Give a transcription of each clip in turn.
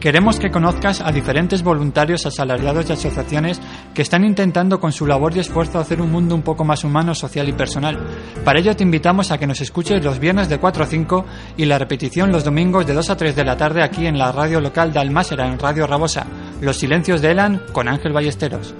Queremos que conozcas a diferentes voluntarios, asalariados y asociaciones que están intentando con su labor y esfuerzo hacer un mundo un poco más humano, social y personal. Para ello te invitamos a que nos escuches los viernes de 4 a 5 y la repetición los domingos de 2 a 3 de la tarde aquí en la radio local de Almásera, en Radio Rabosa. Los silencios de Elan con Ángel Ballesteros.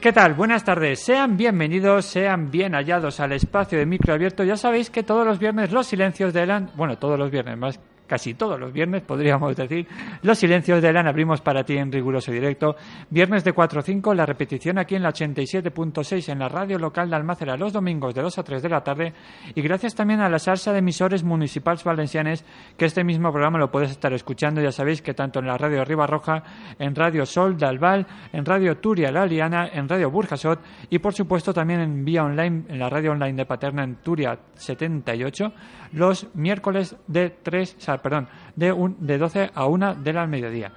¿Qué tal? Buenas tardes. Sean bienvenidos, sean bien hallados al espacio de micro abierto. Ya sabéis que todos los viernes los silencios de Elan, bueno, todos los viernes, más casi todos los viernes podríamos decir, los silencios de Elan abrimos para ti en riguroso directo. Viernes de 4 a 5, la repetición aquí en la 87.6 en la radio local de Almácera los domingos de 2 a 3 de la tarde. Y gracias también a la salsa de emisores municipales valencianes que este mismo programa lo puedes estar escuchando. Ya sabéis que tanto en la radio Riba Roja, en radio Sol de Albal, en radio Turia La Liana, en radio Burjasot y por supuesto también en vía online, en la radio online de Paterna en Turia 78, los miércoles de 3, o sea, perdón, de, un, de 12 a 1 de la mediodía.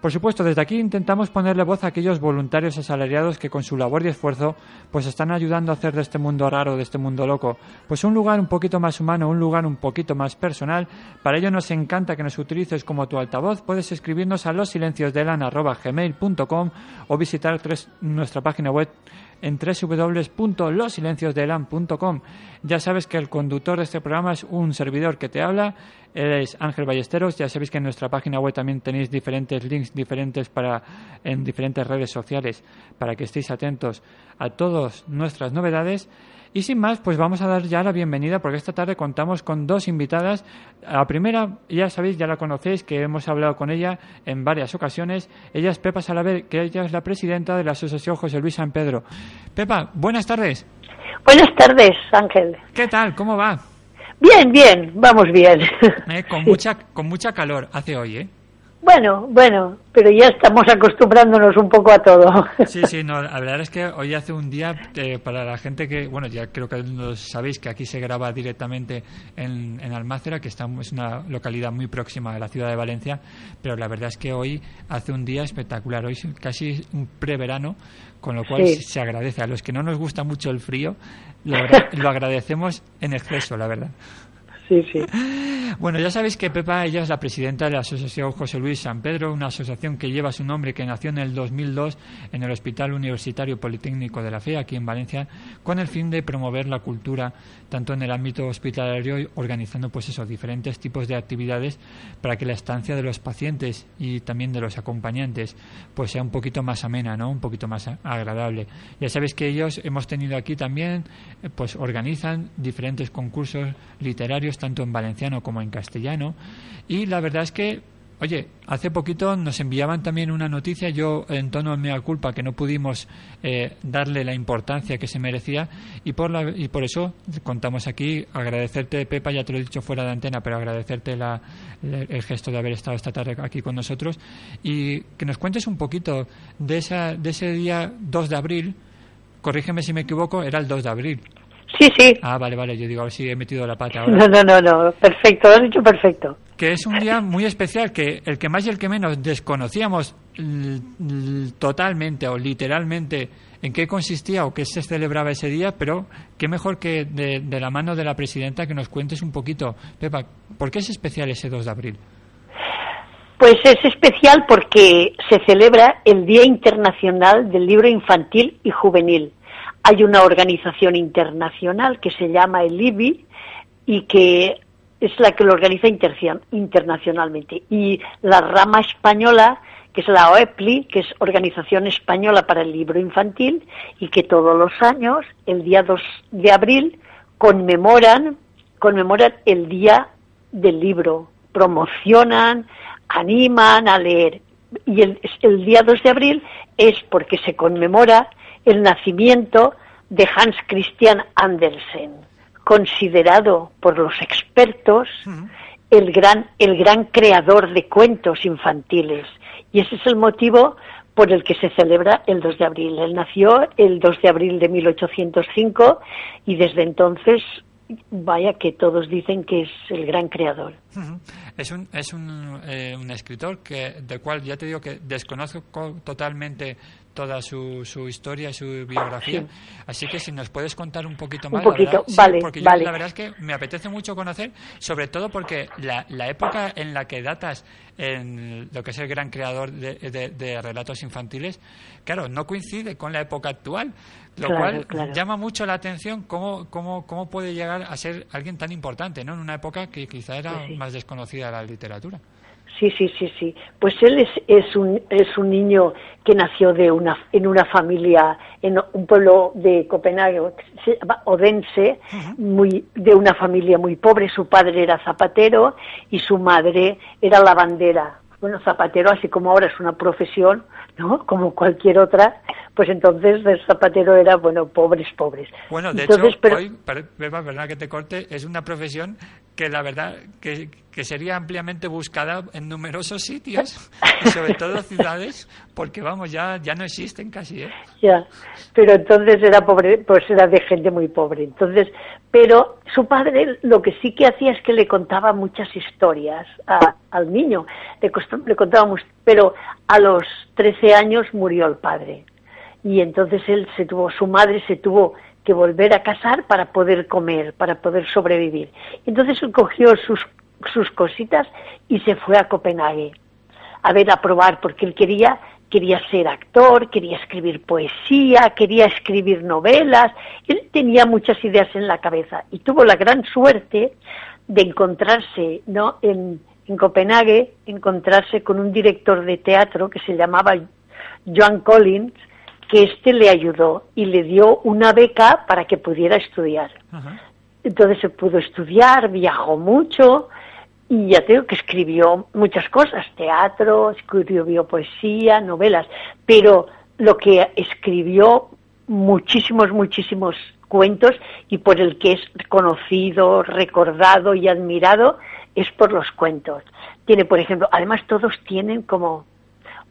Por supuesto, desde aquí intentamos ponerle voz a aquellos voluntarios asalariados que con su labor y esfuerzo pues están ayudando a hacer de este mundo raro, de este mundo loco, pues un lugar un poquito más humano, un lugar un poquito más personal. Para ello nos encanta que nos utilices como tu altavoz. Puedes escribirnos a losilenciosdelan@gmail.com o visitar tres- nuestra página web en www.losilenciosdelan.com. Ya sabes que el conductor de este programa es un servidor que te habla, él es Ángel Ballesteros. Ya sabéis que en nuestra página web también tenéis diferentes links diferentes para en diferentes redes sociales para que estéis atentos a todas nuestras novedades. Y sin más, pues vamos a dar ya la bienvenida porque esta tarde contamos con dos invitadas. La primera, ya sabéis, ya la conocéis, que hemos hablado con ella en varias ocasiones. Ella es Pepa Salaver, que ella es la presidenta de la Asociación José Luis San Pedro. Pepa, buenas tardes. Buenas tardes, Ángel. ¿Qué tal? ¿Cómo va? Bien, bien, vamos bien. Eh, con, mucha, con mucha calor hace hoy, ¿eh? Bueno, bueno, pero ya estamos acostumbrándonos un poco a todo. Sí, sí, no, la verdad es que hoy hace un día eh, para la gente que, bueno, ya creo que lo sabéis que aquí se graba directamente en, en Almácera, que está, es una localidad muy próxima a la ciudad de Valencia, pero la verdad es que hoy hace un día espectacular, hoy es casi un preverano, con lo cual Sí. se agradece. A los que no nos gusta mucho el frío, lo, lo agradecemos en exceso, la verdad. Sí, sí. Bueno, ya sabéis que Pepa, ella es la presidenta de la Asociación José Luis San Pedro, una asociación que lleva su nombre, que nació en el 2002 en el Hospital Universitario Politécnico de la Fe, aquí en Valencia, con el fin de promover la cultura tanto en el ámbito hospitalario, organizando pues eso, diferentes tipos de actividades para que la estancia de los pacientes y también de los acompañantes pues sea un poquito más amena, ¿no? Un poquito más agradable. Ya sabéis que ellos hemos tenido aquí también, eh, pues organizan diferentes concursos literarios tanto en valenciano como en castellano y la verdad es que Oye, hace poquito nos enviaban también una noticia, yo en tono de mea culpa, que no pudimos eh, darle la importancia que se merecía y por, la, y por eso contamos aquí, agradecerte, Pepa, ya te lo he dicho fuera de antena, pero agradecerte la, la- el gesto de haber estado esta tarde aquí con nosotros y que nos cuentes un poquito de, esa, de ese día 2 de abril, corrígeme si me equivoco, era el 2 de abril. Sí, sí. Ah, vale, vale, yo digo, a ver si he metido la pata ahora. No, no, no, no. Perfecto, lo has dicho perfecto. que es un día muy especial que el que más y el que menos desconocíamos totalmente o literalmente en qué consistía o qué se celebraba ese día, pero qué mejor que de, de la mano de la presidenta que nos cuentes un poquito. Pepa, ¿por qué es especial ese 2 de abril? Pues es especial porque se celebra el Día Internacional del Libro Infantil y Juvenil. Hay una organización internacional que se llama el IBI y que es la que lo organiza internacionalmente. Y la rama española, que es la OEPLI, que es Organización Española para el Libro Infantil, y que todos los años, el día 2 de abril, conmemoran, conmemoran el Día del Libro, promocionan, animan a leer. Y el, el día 2 de abril es porque se conmemora el nacimiento de Hans Christian Andersen, considerado por los expertos el gran, el gran creador de cuentos infantiles. Y ese es el motivo por el que se celebra el 2 de abril. Él nació el 2 de abril de 1805 y desde entonces, vaya que todos dicen que es el gran creador. Es un, es un, eh, un escritor que, del cual ya te digo que desconozco co- totalmente toda su, su historia y su biografía. Sí. Así que si nos puedes contar un poquito Un más. la sí, vale, porque yo la verdad es que me apetece mucho conocer, sobre todo porque la, la época en la que datas en lo que es el gran creador de, de- de relatos infantiles, claro, no coincide con la época actual, lo Claro, cual claro. llama mucho la atención cómo, cómo, cómo puede llegar a ser alguien tan importante, ¿no? En una época que quizá era sí. más desconocida de la literatura. Sí, sí, sí, sí. Pues él es, es, un, es un niño que nació de una, en una familia, en un pueblo de Copenhague, que se llama Odense, muy, de una familia muy pobre. Su padre era zapatero y su madre era lavandera. Bueno, zapatero, así como ahora es una profesión, ¿no? Como cualquier otra, pues entonces el zapatero era, bueno, pobres, pobres. Bueno, de entonces, hecho, pero, hoy, verdad que te corte, es una profesión que la verdad que, que sería ampliamente buscada en numerosos sitios y sobre todo ciudades, porque vamos, ya, ya no existen casi, ¿eh? Ya, pero entonces era pobre, pues era de gente muy pobre. Entonces, pero su padre lo que sí que hacía es que le contaba muchas historias a- al niño. Le, costó- le contaba, pero a los 13 años murió el padre. Y entonces él se tuvo, su madre se tuvo que volver a casar para poder comer, para poder sobrevivir. Entonces él cogió sus, sus cositas y se fue a Copenhague a ver, a probar, porque él quería, quería ser actor, quería escribir poesía, quería escribir novelas, él tenía muchas ideas en la cabeza y tuvo la gran suerte de encontrarse, ¿no? En, en Copenhague, encontrarse con un director de teatro que se llamaba Joan Collins, que este le ayudó y le dio una beca para que pudiera estudiar. Ajá. Entonces se pudo estudiar, viajó mucho y ya tengo que escribió muchas cosas, teatro, escribió poesía, novelas, pero lo que escribió muchísimos, muchísimos cuentos y por el que es conocido, recordado y admirado es por los cuentos. Tiene, por ejemplo, además todos tienen como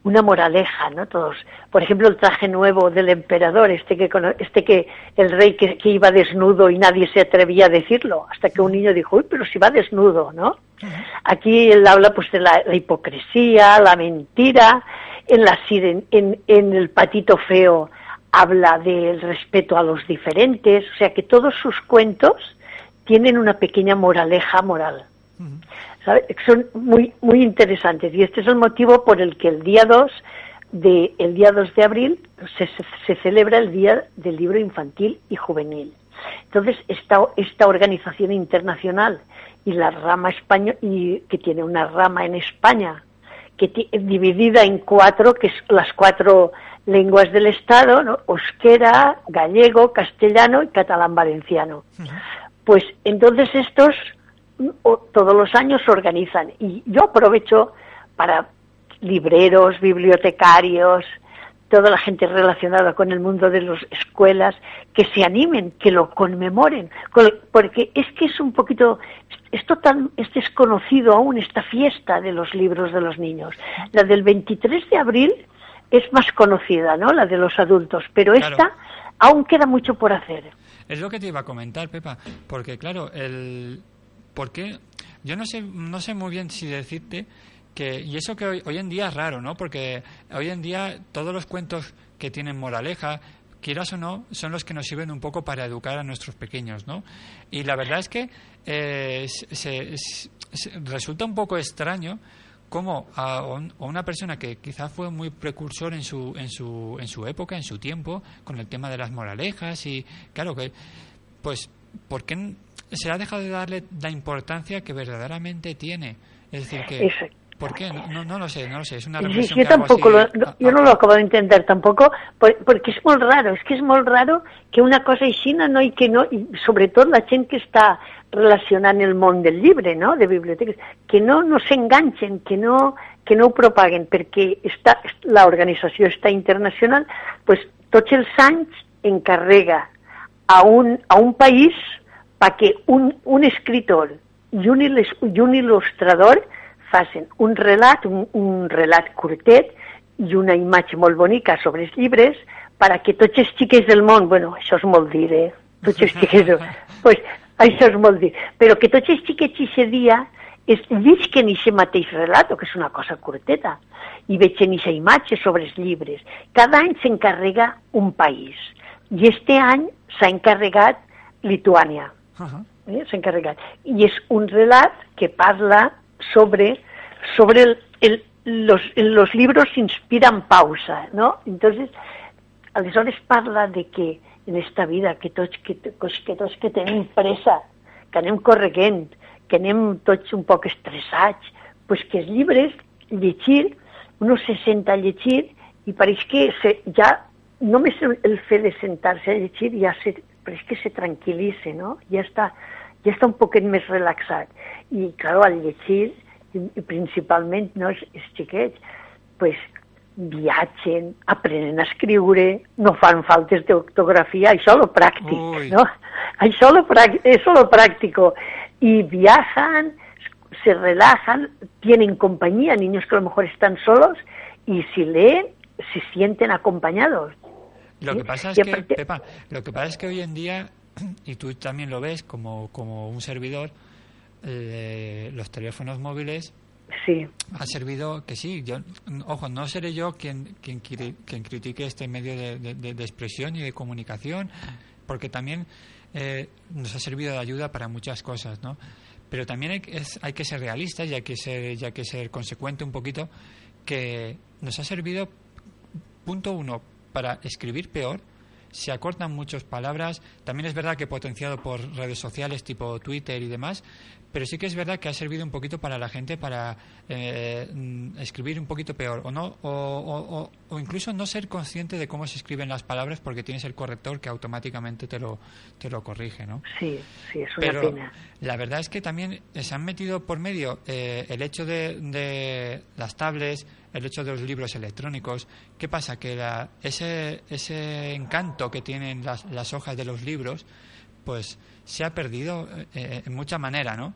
una moraleja, ¿no? Todos. Por ejemplo, el traje nuevo del emperador, este que, este que el rey que, que iba desnudo y nadie se atrevía a decirlo, hasta que un niño dijo, uy, pero si va desnudo, ¿no? Aquí él habla pues de la, la hipocresía, la mentira, en, la, siren- en, en el patito feo habla del respeto a los diferentes, o sea que todos sus cuentos tienen una pequeña moraleja moral. ¿Sabe? Son muy, muy interesantes y este es el motivo por el que el día 2 de, el día 2 de abril se, se- celebra el Día del Libro Infantil y Juvenil. Entonces, esta, esta organización internacional y la rama española, y que tiene una rama en España, que dividida en cuatro, que es las cuatro lenguas del Estado, ¿no? euskera, gallego, castellano y catalán valenciano. Pues entonces estos todos los años se organizan y yo aprovecho para libreros, bibliotecarios, toda la gente relacionada con el mundo de las escuelas, que se animen, que lo conmemoren, con- porque es que es un poquito, es total, es desconocido aún esta fiesta de los libros de los niños. La del 23 de abril es más conocida, ¿no? La de los adultos, pero Claro. esta aún queda mucho por hacer. Es lo que te iba a comentar, Pepa, porque claro, el ¿por qué? Yo no sé no sé muy bien si decirte que y eso que hoy, hoy en día es raro, ¿no? Porque hoy en día todos los cuentos que tienen moraleja quieras o no, son los que nos sirven un poco para educar a nuestros pequeños, ¿no? Y la verdad es que eh, se- resulta un poco extraño cómo a, un- a una persona que quizás fue muy precursor en su, en, su, en su época, en su tiempo, con el tema de las moralejas y, claro, que, pues, ¿por qué se ha dejado de darle la importancia que verdaderamente tiene? Es decir, que... Exacto. ¿Por qué? No, no, no lo sé, no lo sé. Es una reflexión yo que hago tampoco, así lo, a- yo no lo acabo de entender tampoco, por- porque és molt raro, és que és molt raro que una cosa així no, i que no, i sobretot la gent que està relacionant el món del llibre, no?, de biblioteques, que no, no s'enganxen, que no, que no ho propaguen, perquè està, l'organització està internacional, pues, tots els anys encarrega a un, a un país perquè un, un escritor i un, i un il·lustrador facin un relat, un, un relat curtet i una imatge molt bonica sobre els llibres perquè tots els xiquets del món, bueno, això és molt dir, eh? Tots els xiquets, pues, això és molt dir, però que tots els xiquets aquest dia es llisquen aquest mateix relat, que és una cosa curteta, i vegen aquesta imatge sobre els llibres. Cada any s'encarrega un país, i este any s'ha encarregat Lituània. Ajá. ¿eh? s'ha encarregat. I és un relat que parla sobre, sobre el, el, los, los libros inspiran pausa, ¿no? Entonces, aleshores parla de que en esta vida que tots que, que tots que tenim pressa, que anem correguent, que anem tots un poc estressats, pues que els llibres, llegir, uno se senta a llegir i pareix que se, ja només el fet de sentar-se a llegir ja se, pareix que se tranquil·litza, no? Ja està, ja està un poquet més relaxat. I, clar, al llegir, i, principalment no, els, els xiquets, pues, viatgen, aprenen a escriure, no fan faltes d'ortografia, això lo pràctic, Ui. ¿no? Això lo, prac- eso lo práctico. Y viajan, se relajan, tienen compañía, niños que a lo mejor están solos, y si leen, se sienten acompañados. Lo ¿sí? que pasa es Y que, aparte- Pepa, lo que pasa es que hoy en día, y tú también lo ves como, como un servidor, eh, los teléfonos móviles Sí, ha servido que sí, yo, ojo, no seré yo quien, quien, quien critique este medio de, de- expresión y de comunicación, porque también eh, nos ha servido de ayuda para muchas cosas, ¿no? Pero también hay, que- es- hay que ser realistas y hay que ser, y hay que ser consecuente un poquito, que nos ha servido, punto uno, para escribir peor, se acortan muchas palabras. También es verdad que potenciado por redes sociales tipo Twitter y demás, pero sí que es verdad que ha servido un poquito para la gente para eh, mm, escribir un poquito peor o no o, o- o- o incluso no ser consciente de cómo se escriben las palabras porque tienes el corrector que automáticamente te lo te lo corrige, ¿no? sí, sí, es una Pero pena. la verdad es que también se han metido por medio eh, el hecho de, de las tablets, el hecho de los libros electrónicos. ¿Qué pasa? Que la- ese, ese encanto que tienen las, las hojas de los libros, pues se ha perdido eh, en mucha manera, ¿no?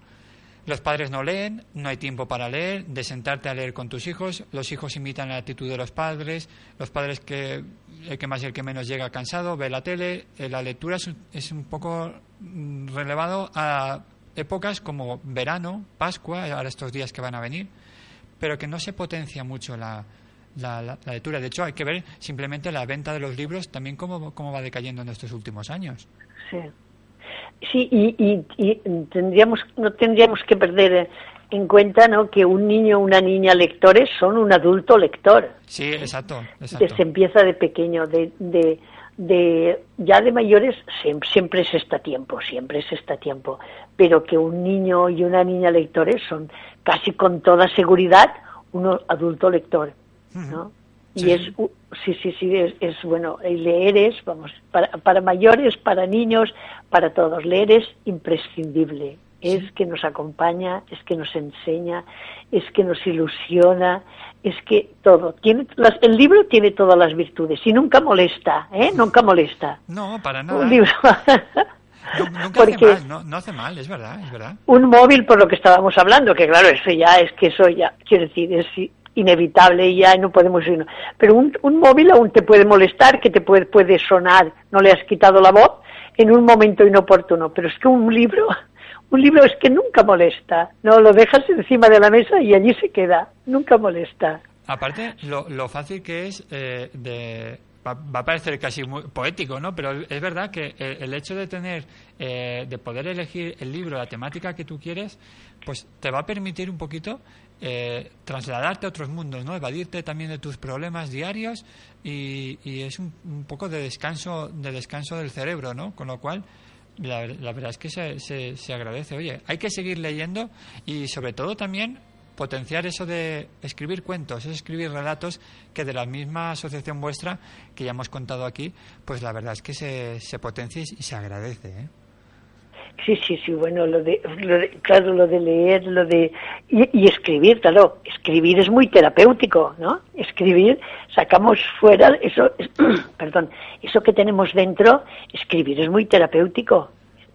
Los padres no leen, no hay tiempo para leer, de sentarte a leer con tus hijos, los hijos imitan la actitud de los padres, los padres que el que más y el que menos llega cansado, ve la tele, eh, la lectura es, un- es un poco mm, relevado a épocas como verano, Pascua, ahora estos días que van a venir, pero que no se potencia mucho la, la, la- la lectura. De hecho, hay que ver simplemente la venta de los libros también cómo, cómo va decayendo en estos últimos años. Sí, sí y, y- y tendríamos, no tendríamos que perder eh, en cuenta ¿no? que un niño o una niña lectores son un adulto lector. Sí, exacto, exacto. se empieza de pequeño, de, de, de ya de mayores siem- siempre es este tiempo, siempre es este tiempo, pero que un niño y una niña lectores son casi con toda seguridad un adulto lector, ¿no? Y es, sí. sí, sí, es, es bueno, el leer es, vamos, para, para mayores, para niños, para todos, leer es imprescindible, es que nos acompaña, es que nos enseña, es que nos ilusiona, es que todo. Tiene, las- el libro tiene todas las virtudes y nunca molesta, ¿eh? Nunca molesta. No, para nada. Un libro. Nunca Porque- hace mal, no, no hace mal, es verdad, es verdad. un móvil por lo que estábamos hablando, que claro, eso ya es que eso ya, quiero decir, es inevitable y ya no podemos irnos. Pero un, un móvil aún te puede molestar, que te puede, puede sonar, no le has quitado la voz en un momento inoportuno, pero es que un libro, un libro es que nunca molesta, no lo dejas encima de la mesa y allí se queda, nunca molesta. Aparte, lo, lo fácil que es eh, de... Va, a parecer casi muy poético, ¿no? Pero es verdad que el, hecho de tener, eh, de poder elegir el libro, la temática que tú quieres, pues te va a permitir un poquito eh, trasladarte a otros mundos, ¿no? Evadirte también de tus problemas diarios y, y es un, un, poco de descanso, de descanso del cerebro, ¿no? Con lo cual, la, la verdad es que se, se, se agradece. Oye, hay que seguir leyendo y sobre todo también potenciar eso de escribir cuentos, es escribir relatos que de la misma asociación vuestra que ya hemos contado aquí, pues la verdad es que se, se potencia y se agradece. ¿eh? Sí, sí, sí, bueno, lo de, lo de, claro, lo de leer, lo de, y, escribir, claro, escribir es muy terapéutico, ¿no? Escribir, sacamos fuera, eso, es, perdón, eso que tenemos dentro, escribir es muy terapéutico,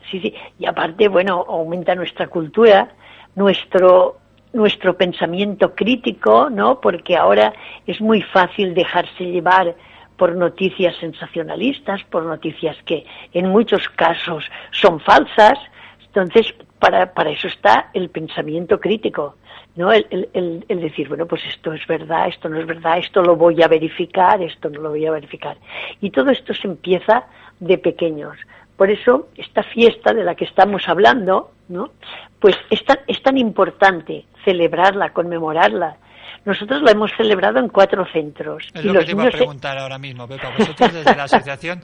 sí, sí, y aparte, bueno, aumenta nuestra cultura, nuestro, nuestro pensamiento crítico, ¿no? Porque ahora es muy fácil dejarse llevar por noticias sensacionalistas, por noticias que en muchos casos son falsas. Entonces, para, para eso está el pensamiento crítico, ¿no? El, el, el, decir, bueno, pues esto es verdad, esto no es verdad, esto lo voy a verificar, esto no lo voy a verificar. Y todo esto se empieza de pequeños. Por eso, esta fiesta de la que estamos hablando, ¿no? Pues es tan, es tan importante celebrarla, conmemorarla, nosotros la hemos celebrado en cuatro centros. Es y lo los que te iba a preguntar ahora mismo, Pepa. Vosotros desde la asociación,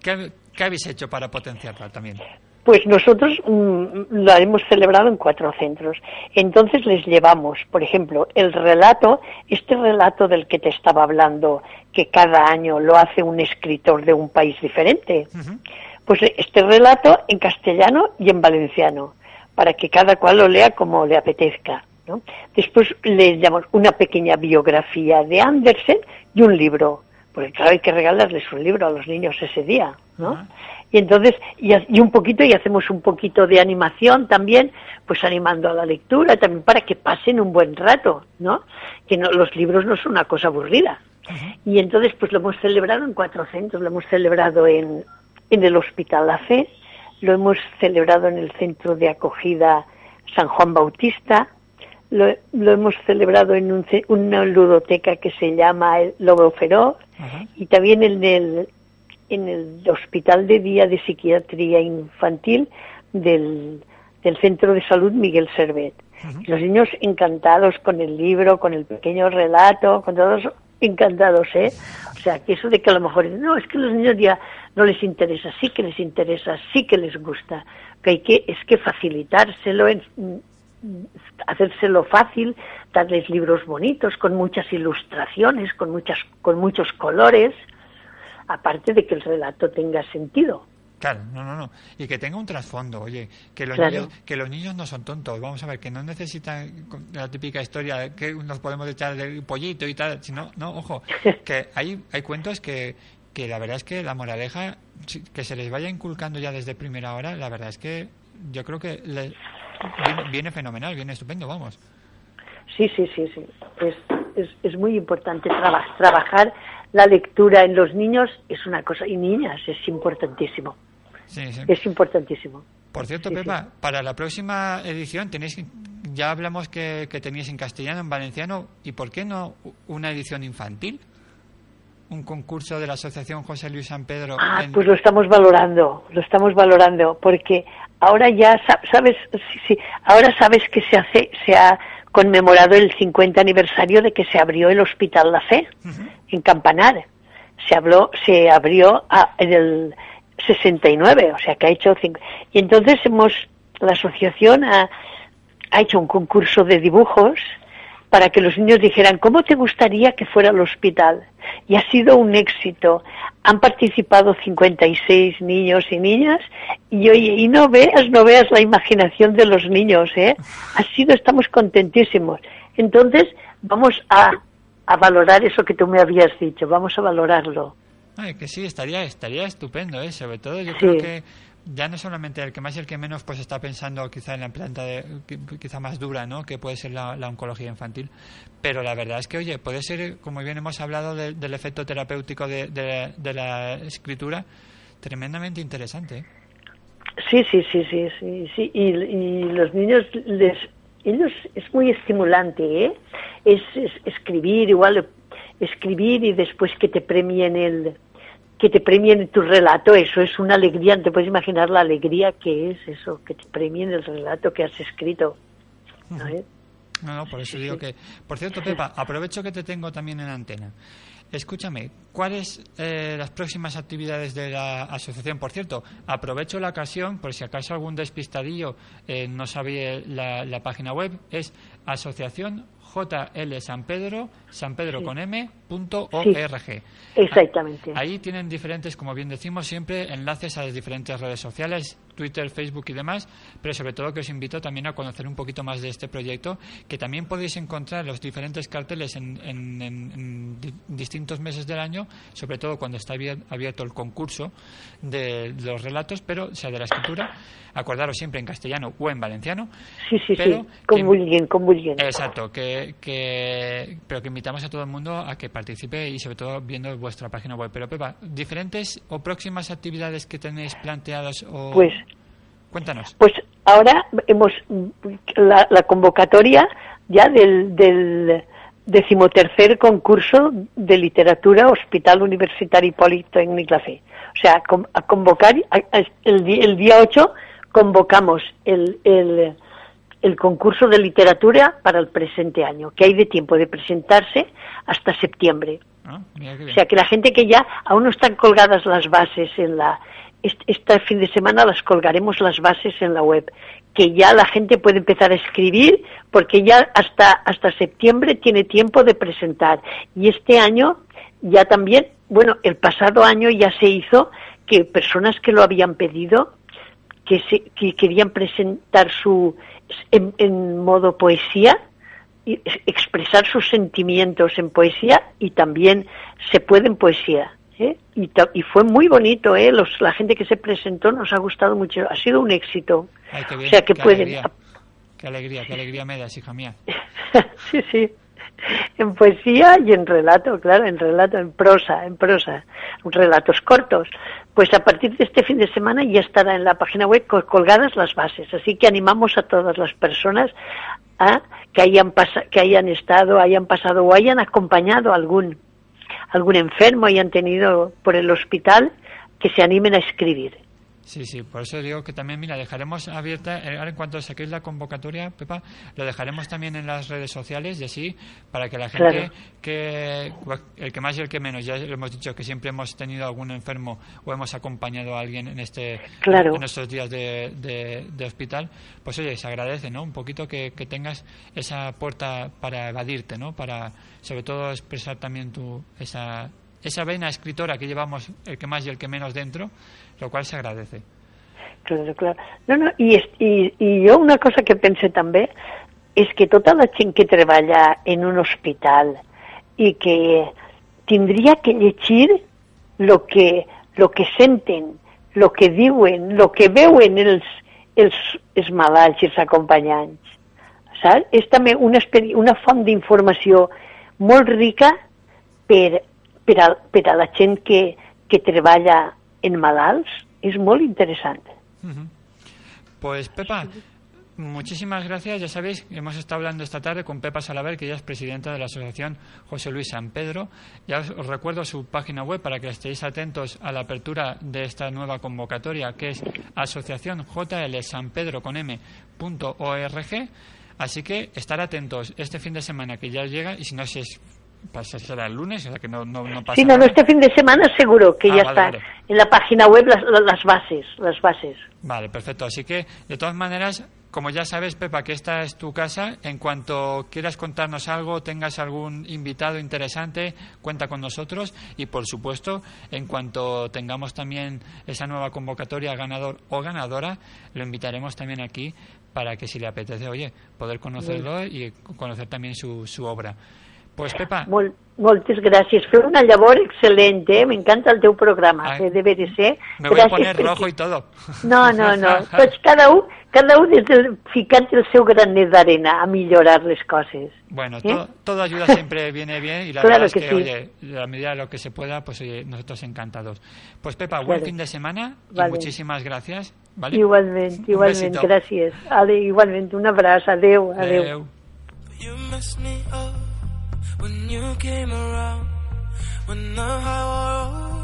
¿qué, ¿qué, habéis hecho para potenciarla también? Pues nosotros mmm, la hemos celebrado en cuatro centros. Entonces les llevamos, por ejemplo, el relato, este relato del que te estaba hablando, que cada año lo hace un escritor de un país diferente. Uh -huh. Pues este relato en castellano y en valenciano, para que cada cual lo lea como le apetezca. ¿no? Después le llamamos una pequeña biografía de Andersen y un libro, porque claro, hay que regalarles un libro a los niños ese día, ¿no? Uh -huh. Y entonces, y, y, un poquito, y hacemos un poquito de animación también, pues animando a la lectura, también para que pasen un buen rato, ¿no? Que no, los libros no son una cosa aburrida. Uh -huh. Y entonces, pues lo hemos celebrado en cuatro centros, lo hemos celebrado en, en el Hospital La Fe, lo hemos celebrado en el Centro de Acogida San Juan Bautista, lo, lo, hemos celebrado en un, una ludoteca que se llama el Lobo Feroz uh -huh. y también en el, en el Hospital de Día de Psiquiatría Infantil del, del Centro de Salud Miguel Servet. Uh -huh. Los niños encantados con el libro, con el pequeño relato, con todos encantados, ¿eh? O sea, que eso de que a lo mejor, no, es que los niños ya no les interesa, sí que les interesa, sí que les gusta, que hay que, es que facilitárselo, en, hacérselo fácil, darles libros bonitos, con muchas ilustraciones, con, muchas, con muchos colores, aparte de que el relato tenga sentido. Claro, no, no, no. Y que tenga un trasfondo, oye, que los, claro. niños, que los niños no son tontos, vamos a ver, que no necesitan la típica historia que nos podemos echar del pollito y tal, sino, no, ojo, que hay, hay cuentos que, que la verdad es que la moraleja, que se les vaya inculcando ya desde primera hora, la verdad es que yo creo que le, viene, viene, fenomenal, viene estupendo, vamos. Sí, sí, sí, sí. Es, es, es muy importante traba, trabajar la lectura en los niños, es una cosa, y niñas, es importantísimo. Sí, sí. Es importantísimo. Por cierto, sí, Pepa, para la próxima edición tenéis, ya hablamos que, que teníais en castellano, en valenciano, ¿y por qué no una edición infantil? Un concurso de la Asociación José Luis San Pedro. Ah, en... pues lo estamos valorando, lo estamos valorando, porque ahora ya sabes, sí, sí, ahora sabes que se hace, se ha conmemorado el 50 aniversario de que se abrió el Hospital La Fe uh -huh. en Campanar. Se habló, se abrió a, en el 69, o sea que ha hecho cinco. Y entonces hemos, la asociación ha, ha hecho un concurso de dibujos para que los niños dijeran cómo te gustaría que fuera el hospital. Y ha sido un éxito. Han participado 56 niños y niñas y oye, y no veas, no veas la imaginación de los niños, ¿eh? Ha sido, estamos contentísimos. Entonces, vamos a, a valorar eso que tú me habías dicho, vamos a valorarlo. Ay, que sí, estaría, estaría estupendo, ¿eh? Sobre todo yo sí. creo que ya no solamente el que más y el que menos pues está pensando quizá en la planta de, quizá más dura no que puede ser la, oncología infantil pero la verdad es que oye puede ser como bien hemos hablado de, del efecto terapéutico de, de, de, la escritura tremendamente interesante ¿eh? sí sí sí sí sí sí y, y los niños les ellos es muy estimulante ¿eh? es escribir igual escribir y después que te premien el que te premien tu relato, eso es una alegría, te puedes imaginar la alegría que es eso, que te premien el relato que has escrito. ¿no? No, no, por eso digo que... Por cierto, Pepa, aprovecho que te tengo también en antena. Escúchame, ¿cuáles eh, las próximas actividades de la asociación? Por cierto, aprovecho la ocasión, por si acaso algún despistadillo eh, no sabía la, la página web, es asociación JL San Pedro, San Pedro Sí. con M, punto org. Exactamente. Ahí tienen diferentes, como bien decimos, siempre enlaces a las diferentes redes sociales, Twitter, Facebook y demás, pero sobre todo que os invito también a conocer un poquito más de este proyecto, que también podéis encontrar los diferentes carteles en, en- en- en di- distintos meses del año, sobre todo cuando está abier- abierto el concurso de los relatos, pero o sea de la escritura, acordaros siempre en castellano o en valenciano. Sí, sí, pero sí, con que- muy bien, con muy bien. Exacto, que, que, pero que invitamos a todo el mundo a que participe y sobre todo viendo vuestra página web. Pero Pepa, diferentes o próximas actividades que tenéis planteadas o Pues cuéntanos. Pues ahora hemos la, la convocatoria ya del, del decimotercer concurso de literatura Hospital Universitario Politécnic La Fe. O sea, a convocar el, día 8 convocamos el, el, el concurso de literatura para el presente año, que hay de tiempo de presentarse hasta septiembre. Ah, O sea, que la gente que ya aún no están colgadas las bases en la este fin de semana las colgaremos las bases en la web, que ya la gente puede empezar a escribir porque ya hasta hasta septiembre tiene tiempo de presentar y este año ya también, bueno, el pasado año ya se hizo que personas que lo habían pedido que, se, que querían presentar su en, en modo poesía y expresar sus sentimientos en poesía y también se puede en poesía. ¿Eh? Y, fue muy bonito, ¿eh? Los, la gente que se presentó nos ha gustado mucho, ha sido un éxito. Ay, qué bien, o sea que qué pueden. Alegría, qué alegría, qué alegría me das, hija mía. sí, sí. En poesía y en relato, claro, en relato, en prosa, en prosa, relatos cortos. Pues a partir de este fin de semana ya estará en la página web col- colgadas las bases. Así que animamos a todas las personas a que hayan que hayan estado, hayan pasado o hayan acompañado a algún algún enfermo, hayan tenido por el hospital, que se animen a escribir. Sí, sí, por eso digo que también, mira, dejaremos abierta, eh, ahora en cuanto saquéis la convocatoria, Pepa, lo dejaremos también en las redes sociales y así, para que la gente Claro. que, el que más y el que menos, ya hemos dicho que siempre hemos tenido algún enfermo o hemos acompañado a alguien en este Claro. en estos días de, de- de hospital, pues oye, se agradece, ¿no? Un poquito que, que tengas esa puerta para evadirte, ¿no? Para, sobre todo, expresar también tu, esa, esa vena escritora que llevamos el que más y el que menos dentro, lo cual se agradece. Claro, claro. No, no, i, i, i jo una cosa que pense també és que tota la gent que treballa en un hospital i que tindria que llegir lo que, lo que senten, lo que diuen, lo que veuen els, els, els malalts i els acompanyants. Saps? És també una, una font d'informació molt rica per, per, a, per a la gent que, que treballa en malalts. És molt interessant. Pues Pepa, muchísimas gracias. Ya sabéis, hemos estado hablando esta tarde con Pepa Salaver, que ella es presidenta de la Asociación José Luis San Pedro. Ya os, os recuerdo su página web para que estéis atentos a la apertura de esta nueva convocatoria, que es asociación JL San Pedro con M punto org. Así que estar atentos este fin de semana que ya llega y si no si es pasa- será el lunes, o sea que no, no, no pasa Sí, no, no, este fin de semana seguro que Ah, ya vale, vale. en la página web las, las bases, las bases. Vale, perfecto. Así que, de todas maneras, como ya sabes, Pepa, que esta es tu casa, en cuanto quieras contarnos algo, tengas algún invitado interesante, cuenta con nosotros. Y, por supuesto, en cuanto tengamos también esa nueva convocatoria ganador o ganadora, lo invitaremos también aquí para que, si le apetece, oye, poder conocerlo y conocer también su, su obra. Pues, Pepa, Mol, moltes gràcies. Feu una llavor excel·lent, eh? M'encanta el teu programa, Ai. eh? de veres, eh? me voy a Gràcies poner perquè- rojo y todo. No, no, no. Tots cada un, cada un des del, ficant el seu granet d'arena a millorar les coses. Bueno, ¿Eh? todo, toda ayuda siempre viene bien y la Claro verdad es que que, sí. oye, a medida de lo que se pueda, pues oye, nosotros encantados. Pues Pepa, buen Claro. fin de semana y Vale. muchísimas gracias. ¿vale? Igualment, Un igualment, besito. gràcies. Ale, igualment, un abraç, adeu, adeu. Adeu. You messed me up when you came around. When the high wore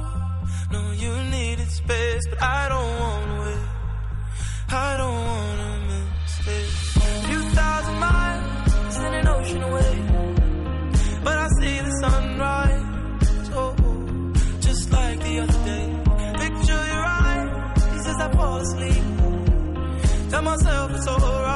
no, you needed space, but I don't wanna wait. I don't wanna miss this. A few thousand miles in an ocean away, but I see the sunrise. Oh, just like the other day. Picture your eyes as I fall asleep. Tell myself it's alright.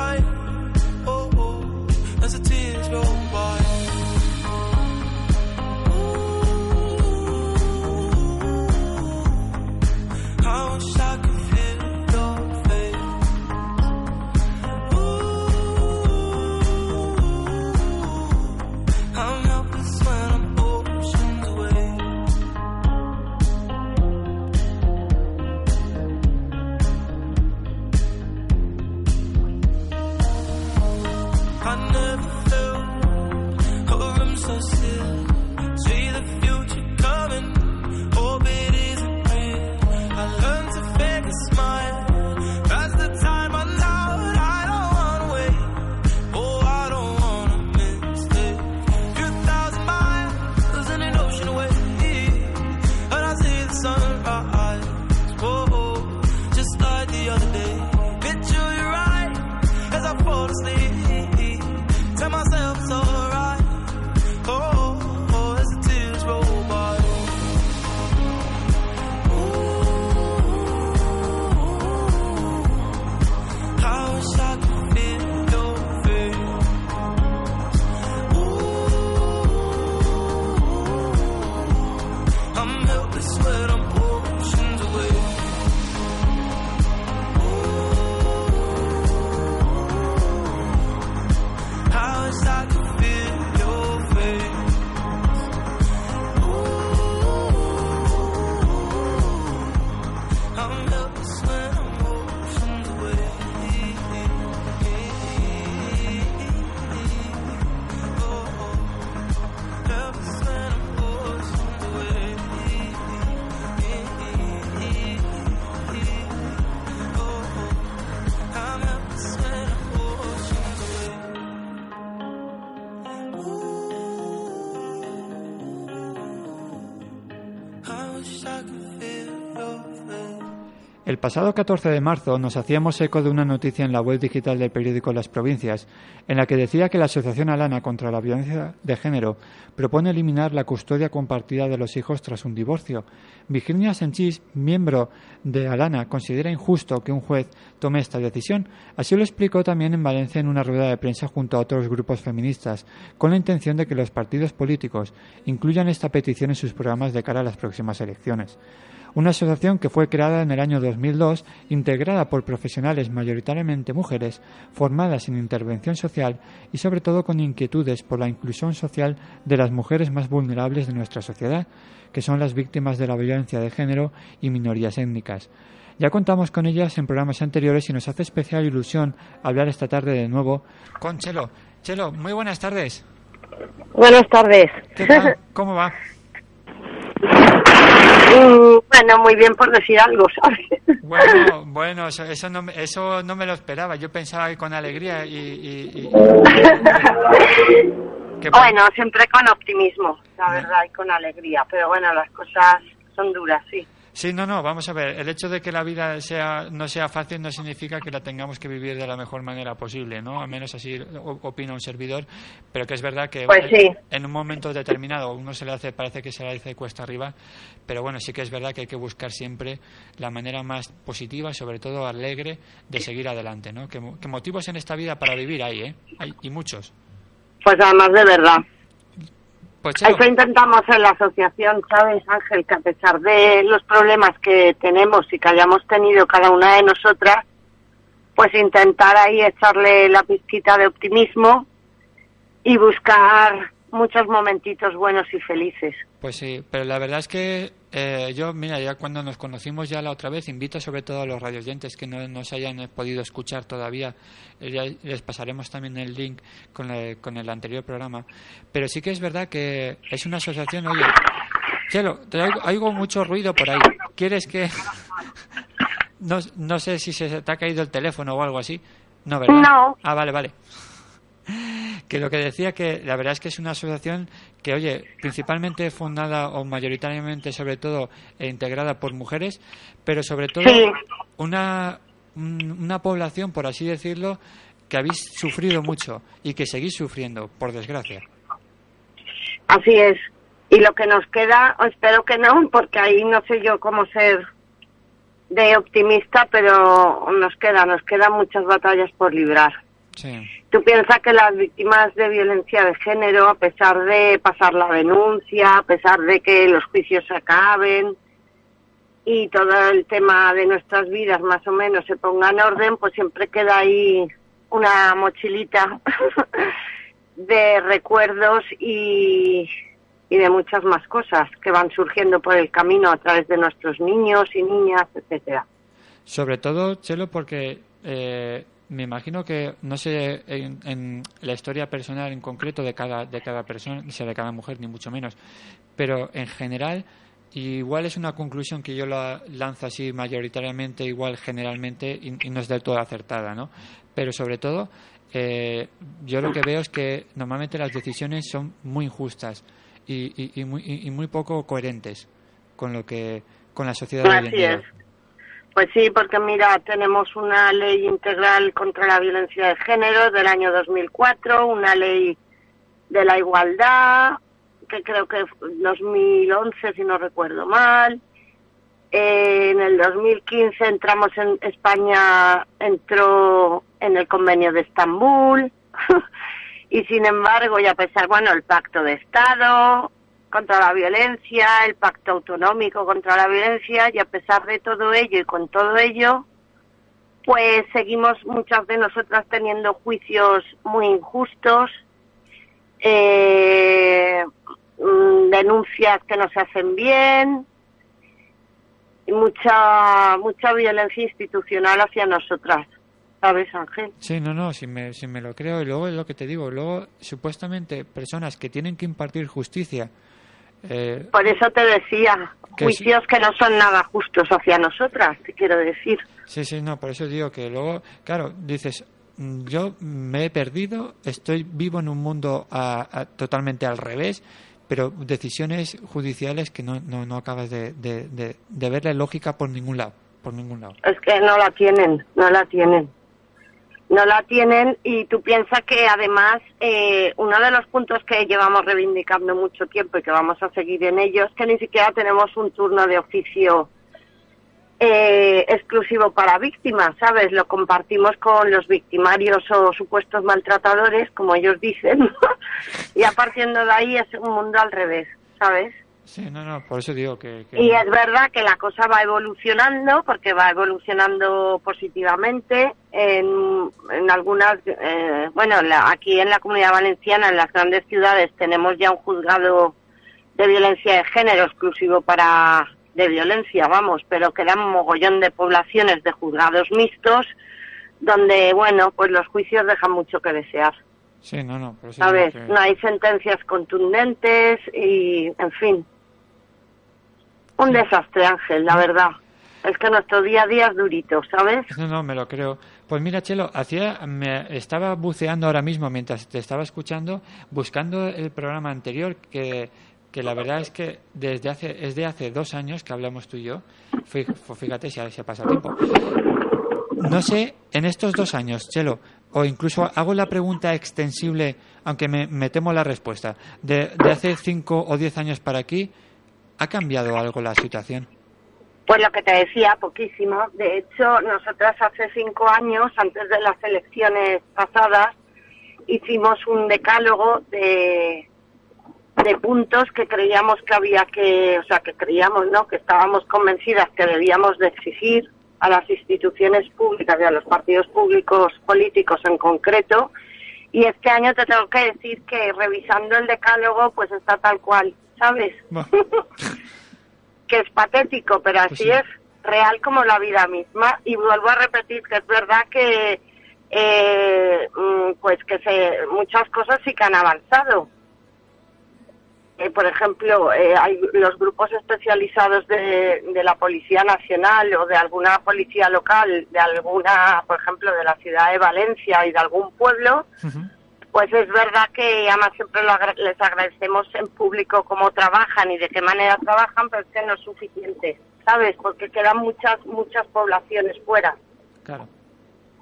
Pasado 14 de marzo nos hacíamos eco de una noticia en la web digital del periódico Las Provincias, en la que decía que la Asociación Alana contra la Violencia de Género propone eliminar la custodia compartida de los hijos tras un divorcio. Virginia Senchis, miembro de Alana, considera injusto que un juez tome esta decisión. Así lo explicó también en Valencia en una rueda de prensa junto a otros grupos feministas, con la intención de que los partidos políticos incluyan esta petición en sus programas de cara a las próximas elecciones una asociación que fue creada en el año 2002, integrada por profesionales mayoritariamente mujeres, formadas en intervención social y sobre todo con inquietudes por la inclusión social de las mujeres más vulnerables de nuestra sociedad, que son las víctimas de la violencia de género y minorías étnicas. Ya contamos con ellas en programas anteriores y nos hace especial ilusión hablar esta tarde de nuevo con Chelo. Chelo, muy buenas tardes. Buenas tardes. ¿Qué tal? ¿Cómo va? Bueno, muy bien por decir algo, ¿sabes? Bueno, bueno, eso, eso, no, me- eso no me lo esperaba. Yo pensaba que con alegría y... bueno, siempre con optimismo, la verdad, y con alegría. Pero bueno, las cosas son duras, sí. Sí, no, no, vamos a ver. El hecho de que la vida sea, no sea fácil no significa que la tengamos que vivir de la mejor manera posible, ¿no? Al menos así opina un servidor. Pero que es verdad que Pues sí. en un momento determinado uno se le hace, parece que se le hace cuesta arriba. Pero bueno, sí que es verdad que hay que buscar siempre la manera más positiva sobre todo alegre de seguir adelante, ¿no? Que, que motivos en esta vida para vivir hay, ¿eh? Hay, y muchos. Pues además de verdad. Pues Eso intentamos en la asociación, ¿sabes, Ángel? Que a pesar de los problemas que tenemos y que hayamos tenido cada una de nosotras, pues intentar ahí echarle la pizquita de optimismo y buscar muchos momentitos buenos y felices. Pues sí, pero la verdad es que eh, yo, mira, ya cuando nos conocimos ya la otra vez, invito sobre todo a los radioyentes que no nos hayan podido escuchar todavía, eh, ya les pasaremos también el link con, la- con el anterior programa, pero sí que es verdad que es una asociación, oye, Chelo, te oigo, oigo mucho ruido por ahí, ¿quieres que...? no, no sé si se te ha caído el teléfono o algo así, no, ¿verdad? No. Ah, vale, vale que lo que decía que la verdad es que es una asociación que, oye, principalmente fundada o mayoritariamente, sobre todo, e integrada por mujeres, pero sobre todo Sí. una, un- una población, por así decirlo, que habéis sufrido mucho y que seguís sufriendo, por desgracia. Así es. Y lo que nos queda, espero que no, porque ahí no sé yo cómo ser de optimista, pero nos queda, nos quedan muchas batallas por librar. Sí. Tú piensas que las víctimas de violencia de género, a pesar de pasar la denuncia, a pesar de que los juicios se acaben y todo el tema de nuestras vidas más o menos se ponga en orden, pues siempre queda ahí una mochilita de recuerdos y, y de muchas más cosas que van surgiendo por el camino a través de nuestros niños y niñas, etcétera. Sobre todo, Chelo, porque eh, me imagino que, no sé, en, en la historia personal en concreto de cada, de cada persona, ni sea de cada mujer, ni mucho menos, pero en general, igual es una conclusión que yo la lanzo así mayoritariamente, igual generalmente, y, y no es del todo acertada, ¿no? Pero sobre todo, eh, yo lo que veo es que normalmente las decisiones son muy injustas y, y, y muy, y- y muy poco coherentes con lo que con la sociedad de hoy en Así día. es. Pues sí, porque mira, tenemos una ley integral contra la violencia de género del año 2004, una ley de la igualdad, que creo que fue 2011, si no recuerdo mal. Eh, en el 2015 entramos en España, entró en el convenio de Estambul. y sin embargo, y a pesar, bueno, el pacto de Estado contra la violencia, el pacto autonómico contra la violencia, y a pesar de todo ello y con todo ello, pues seguimos muchas de nosotras teniendo juicios muy injustos, eh, mm, denuncias que no se hacen bien, y mucha, mucha violencia institucional hacia nosotras. ¿Sabes, Ángel? Sí, no, no, si me, si me lo creo. Y luego es lo que te digo. Luego, supuestamente, personas que tienen que impartir justicia. Eh, Por eso te decía, Que juicios que no son nada justos hacia nosotras, te quiero decir. sí, sí, no, por eso digo que luego, claro, dices, mm, yo me he perdido, estoy vivo en un mundo a- a- totalmente al revés, pero decisiones judiciales que no, no, no acabas de, de, de, de verle lógica por ningún lado. Por ningún lado. Es que no la tienen, no la tienen. No la tienen y tú piensas que además eh, uno de los puntos que llevamos reivindicando mucho tiempo y que vamos a seguir en ello es que ni siquiera tenemos un turno de oficio eh, exclusivo para víctimas, ¿sabes? Lo compartimos con los victimarios o supuestos maltratadores, como ellos dicen, y a partiendo de ahí es un mundo al revés, ¿sabes? Sí, no, no, por eso digo que... que Y es verdad que la cosa va evolucionando, porque va evolucionando positivamente en, en algunas, eh, bueno, la- aquí en la comunidad valenciana, en las grandes ciudades, tenemos ya un juzgado de violencia de género exclusivo para de violencia, vamos, pero quedan un mogollón de poblaciones de juzgados mixtos, donde, bueno, pues los juicios dejan mucho que desear, Sí, no, no, digo ¿sabes? que- No hay sentencias contundentes y, en fin, un desastre, Ángel, la verdad. Es que nuestro día a día es durito, ¿sabes? No, no, me lo creo. Pues mira, Chelo, hacía, me estaba buceando ahora mismo mientras te estaba escuchando, buscando el programa anterior que, que la verdad es que desde hace es de hace dos años que hablamos tú y yo. Fí- Fíjate si se pasa tiempo. No sé, en estos dos años, Chelo, o incluso hago la pregunta extensible, aunque me, temo la respuesta. De hace cinco o diez años para aquí, ¿ha cambiado algo la situación? Pues lo que te decía, poquísimo. De hecho, nosotras hace cinco años, antes de las elecciones pasadas, hicimos un decálogo de, de puntos que creíamos que había que, o sea, que creíamos, ¿no? Que estábamos convencidas que debíamos de exigir a las instituciones públicas y a los partidos públicos políticos en concreto. Y este año te tengo que decir que revisando el decálogo, pues está tal cual, ¿sabes? Bueno. que es patético, pero así Pues sí. es real como la vida misma. Y vuelvo a repetir que es verdad que, eh, mm, pues que se, muchas cosas sí que han avanzado. Eh, por ejemplo, eh, hay los grupos especializados de, de la Policía Nacional o de alguna policía local, de alguna, por ejemplo, de la ciudad de Valencia y de algún pueblo. Pues es verdad que además siempre lo agra- les agradecemos en público cómo trabajan y de qué manera trabajan, pero es que no es suficiente, ¿sabes? Porque quedan muchas, muchas poblaciones fuera. Claro.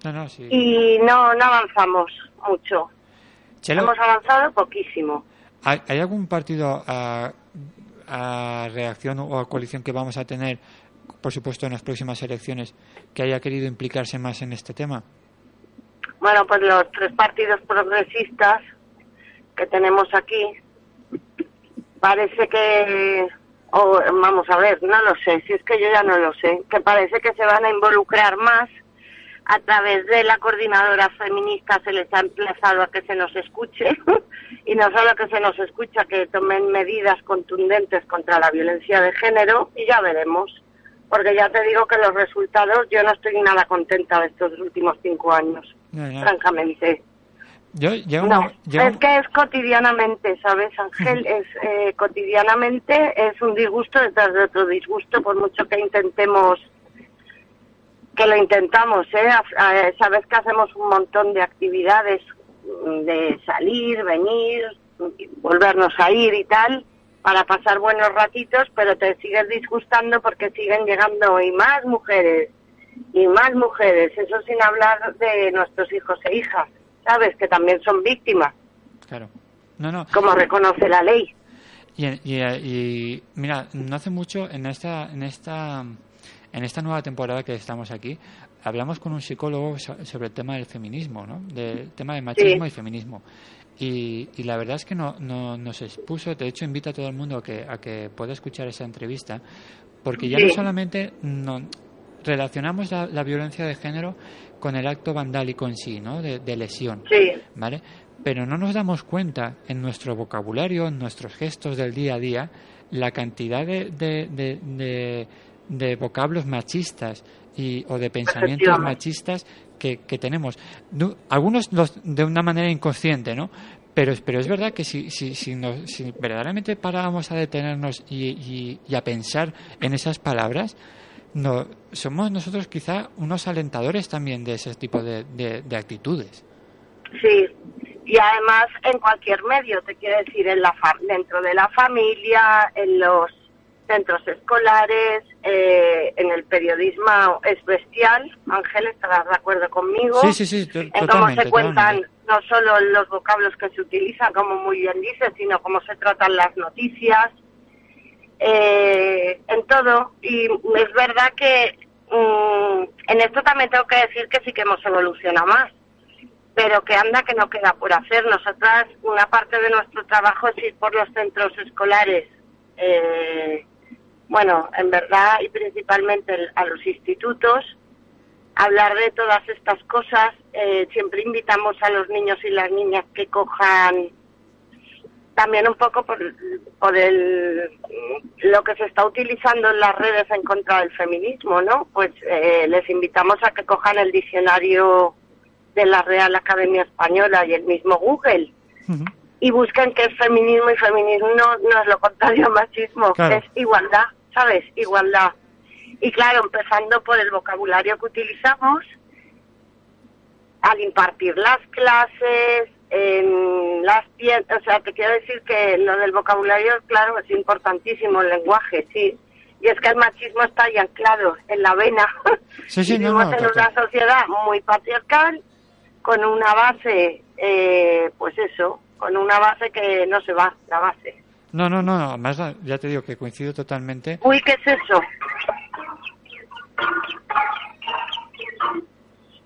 No, no, sí. Y no, no avanzamos mucho. Chelo, Hemos avanzado poquísimo. ¿Hay, hay algún partido a, a reacción o a coalición que vamos a tener por supuesto, en las próximas elecciones, que haya querido implicarse más en este tema? Bueno, pues los tres partidos progresistas que tenemos aquí, parece que, o vamos a ver, no lo sé, si es que yo ya no lo sé, que parece que se van a involucrar más a través de la coordinadora feminista se les ha emplazado a que se nos escuche y no solo que se nos escucha, que tomen medidas contundentes contra la violencia de género y ya veremos. Porque ya te digo que los resultados, yo no estoy nada contenta de estos últimos cinco años, francamente. Yo, un No, es que es cotidianamente, ¿sabes, Ángel? Es eh, cotidianamente es un disgusto detrás de otro disgusto, por mucho que intentemos, que lo intentamos, ¿eh? Sabes que hacemos un montón de actividades, de salir, venir, volvernos a ir y tal, para pasar buenos ratitos, pero te sigues disgustando porque siguen llegando y más mujeres, y más mujeres, eso sin hablar de nuestros hijos e hijas, ¿sabes? Que también son víctimas, Claro. No, no. como reconoce la ley. Y, y, y, mira, no hace mucho en esta, en esta, en esta nueva temporada que estamos aquí, hablamos con un psicólogo so- sobre el tema del feminismo, ¿no? Del tema de machismo Sí. y feminismo. Y, y la verdad es que no, no, nos expuso, de hecho invita a todo el mundo a que, a que pueda escuchar esa entrevista, porque ya Sí. no solamente no, relacionamos la, la violencia de género con el acto vandálico en sí, ¿no? De, de lesión. Sí, ¿vale? Pero no nos damos cuenta en nuestro vocabulario, en nuestros gestos del día a día, la cantidad de, de, de, de- vocablos machistas y, o de pensamientos machistas que, tenemos. No- algunos los- de una manera inconsciente, ¿no? Pero, pero es verdad que si, si, si, nos- si verdaderamente paramos a detenernos y, y- y a pensar en esas palabras, no, somos nosotros quizá unos alentadores también de ese tipo de, de- de actitudes. sí. Y además en cualquier medio, te quiero decir, en la fa- dentro de la familia, en los centros escolares, eh, en el periodismo es bestial. Ángel, estarás de acuerdo conmigo. Sí, sí, sí, en cómo se cuentan totalmente. no solo los vocablos que se utilizan, como muy bien dices, sino cómo se tratan las noticias, eh, en todo. Y es verdad que mm, en esto también tengo que decir que sí que hemos evolucionado más, pero que anda que no queda por hacer. Nosotras, una parte de nuestro trabajo es ir por los centros escolares. eh, bueno, en verdad y principalmente el- a los institutos, hablar de todas estas cosas. Eh, siempre invitamos a los niños y las niñas que cojan también un poco por, por el, lo que se está utilizando en las redes en contra del feminismo, ¿no? Pues eh, les invitamos a que cojan el diccionario de la Real Academia Española y el mismo Google y busquen que es feminismo y feminismo no, no es lo contrario a machismo, Claro. es igualdad, ¿sabes? Igualdad. Y claro, empezando por el vocabulario que utilizamos, al impartir las clases, en las tiendas, o sea, te quiero decir que lo del vocabulario, claro, es importantísimo, el lenguaje, sí. Y es que el machismo está ahí anclado en la vena. Sí, sí, no, Vivimos no, en una sociedad muy patriarcal, con una base, eh, pues eso, con una base que no se va, la base. No, no, no, además ya te digo que coincido totalmente. Uy, ¿qué es eso?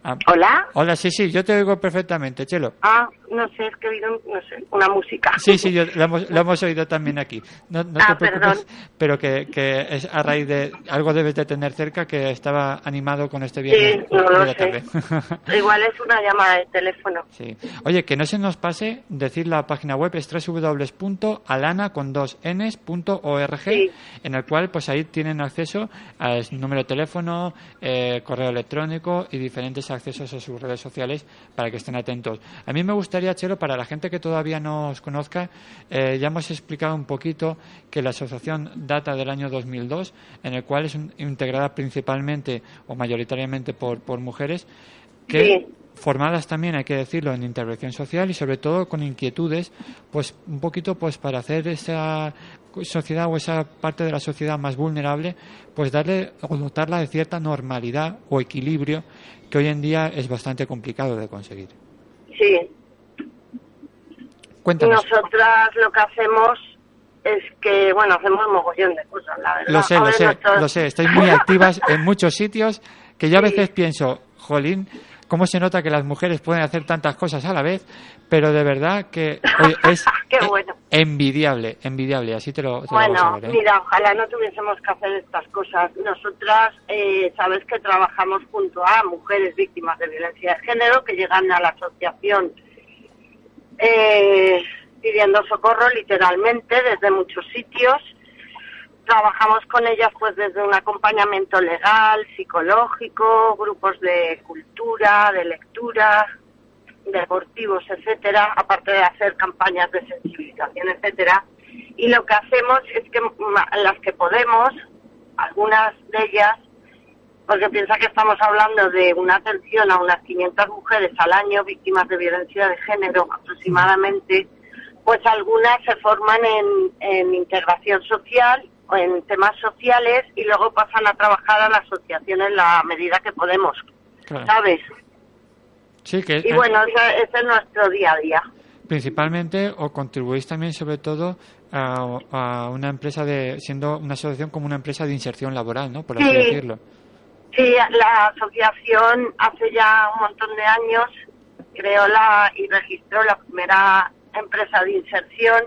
Ah, ¿Hola? hola, sí, sí, yo te oigo perfectamente, Chelo. Ah, no sé, es que he oído, no sé, una música. Sí, sí, yo, lo, hemos, lo hemos oído también aquí. No, no Ah, te preocupes, perdón. pero que, que es a raíz de algo debes de tener cerca que estaba animado con este Sí, viernes no lo la sé. Igual es una llamada de teléfono. Sí. Oye, que no se nos pase decir la página web es www.alana con dos ns.org Sí. en el cual pues ahí tienen acceso al número de teléfono, eh, correo electrónico y diferentes accesos a sus redes sociales para que estén atentos. A mí me gustaría, Chelo, para la gente que todavía no os conozca, eh, ya hemos explicado un poquito que la asociación data del año 2002, en el cual es un- integrada principalmente o mayoritariamente por, por mujeres que Sí. formadas también, hay que decirlo, en intervención social y sobre todo con inquietudes, pues un poquito pues para hacer esa sociedad o esa parte de la sociedad más vulnerable, pues darle o dotarla de cierta normalidad o equilibrio que hoy en día es bastante complicado de conseguir. Sí, Cuéntanos. nosotras lo que hacemos es que, bueno, hacemos mogollón de cosas, la verdad. Lo sé, lo sé, lo sé. Estáis muy activas en muchos sitios que yo a Sí. veces pienso, jolín, cómo se nota que las mujeres pueden hacer tantas cosas a la vez, pero de verdad que oye, es bueno. envidiable, envidiable, así te lo, te lo Bueno, ¿eh? mira, ojalá no tuviésemos que hacer estas cosas. Nosotras, eh, sabes que trabajamos junto a mujeres víctimas de violencia de género que llegan a la asociación eh, pidiendo socorro literalmente desde muchos sitios. Trabajamos con ellas pues desde un acompañamiento legal, psicológico, grupos de cultura, de lectura, deportivos, etcétera, aparte de hacer campañas de sensibilización, etcétera. Y lo que hacemos es que las que podemos, algunas de ellas, porque piensa que estamos hablando de una atención a unas 500 mujeres al año víctimas de violencia de género aproximadamente, pues algunas se forman en, en integración social o en temas sociales y luego pasan a trabajar a la asociación en la medida que podemos, Claro. ¿sabes? Sí, que Y bueno, ese, ese es nuestro día a día. principalmente o contribuís también sobre todo a, a una empresa de, siendo una asociación como una empresa de inserción laboral, ¿no? Por así Sí. decirlo. Sí, la asociación hace ya un montón de años creó la y registró la primera empresa de inserción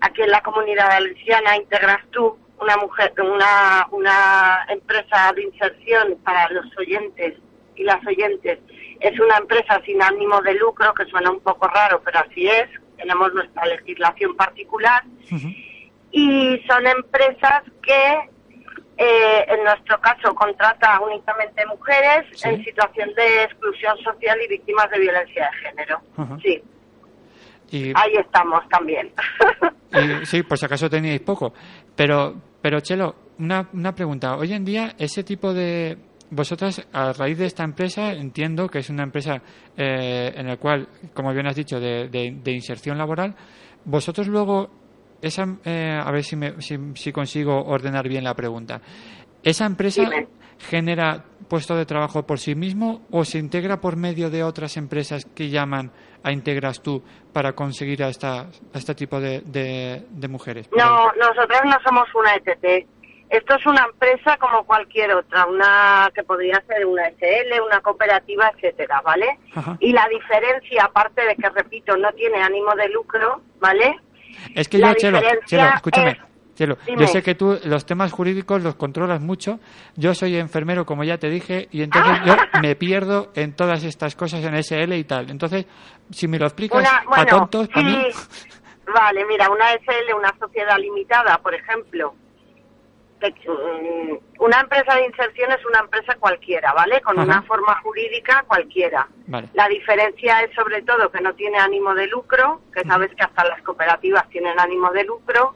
aquí en la comunidad valenciana. Integras tú una mujer, una una empresa de inserción para los oyentes y las oyentes. Es una empresa sin ánimo de lucro que suena un poco raro, pero así es. Tenemos nuestra legislación particular y son empresas que eh, en nuestro caso contrata únicamente mujeres Sí. en situación de exclusión social y víctimas de violencia de género. Sí, Y, ahí estamos también. y sí, por si acaso teníais poco. Pero, pero Chelo, una, una pregunta. Hoy en día, ese tipo de. Vosotras, a raíz de esta empresa, entiendo que es una empresa eh, en la cual, como bien has dicho, de, de- de inserción laboral, vosotros luego, esa, eh, a ver si, me- si, si consigo ordenar bien la pregunta. ¿Esa empresa Dime. genera puesto de trabajo por sí mismo o se integra por medio de otras empresas que llaman a Integras tú para conseguir a, esta, a este tipo de, de, de mujeres? no, nosotras no somos una ETT. Esto es una empresa como cualquier otra, una que podría ser una SL, una cooperativa, etcétera, ¿vale? Ajá. Y la diferencia, aparte de que, repito, no tiene ánimo de lucro, ¿vale? Es que La yo, Chelo, Chelo, escúchame. es- Chelo, Dime. yo sé que tú los temas jurídicos los controlas mucho. Yo soy enfermero, como ya te dije, y entonces yo me pierdo en todas estas cosas en SL y tal. Entonces, si me lo explicas Una, a bueno, tontos, para mí. sí. Vale, mira, una SL, una sociedad limitada, por ejemplo. Mm, Una empresa de inserción es una empresa cualquiera, ¿vale? Con Ajá. una forma jurídica cualquiera. Vale. La diferencia es sobre todo que no tiene ánimo de lucro, que sabes que hasta las cooperativas tienen ánimo de lucro,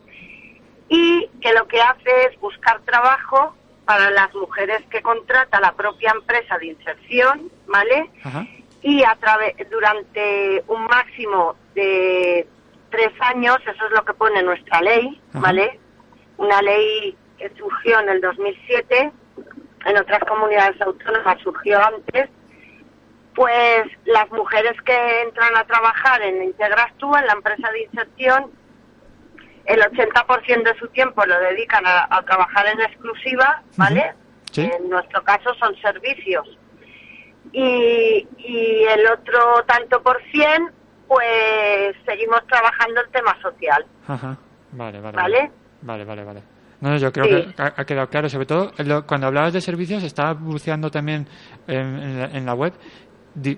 y que lo que hace es buscar trabajo para las mujeres que contrata la propia empresa de inserción, ¿vale? Ajá. y a través durante un máximo de tres años, eso es lo que pone nuestra ley, Ajá. ¿vale? Una ley que surgió en el 2007, en otras comunidades autónomas surgió antes, pues las mujeres que entran a trabajar en Integras tú, en la empresa de inserción, el 80% de su tiempo lo dedican a, a trabajar en exclusiva, ¿vale? Sí. En nuestro caso son servicios. Y, y el otro tanto por cien, pues seguimos trabajando el tema social, Ajá. Vale, vale. ¿vale? Vale, vale, no, yo creo Sí. que ha, quedado claro. Sobre todo, cuando hablabas de servicios, estaba buceando también en, en la, en la web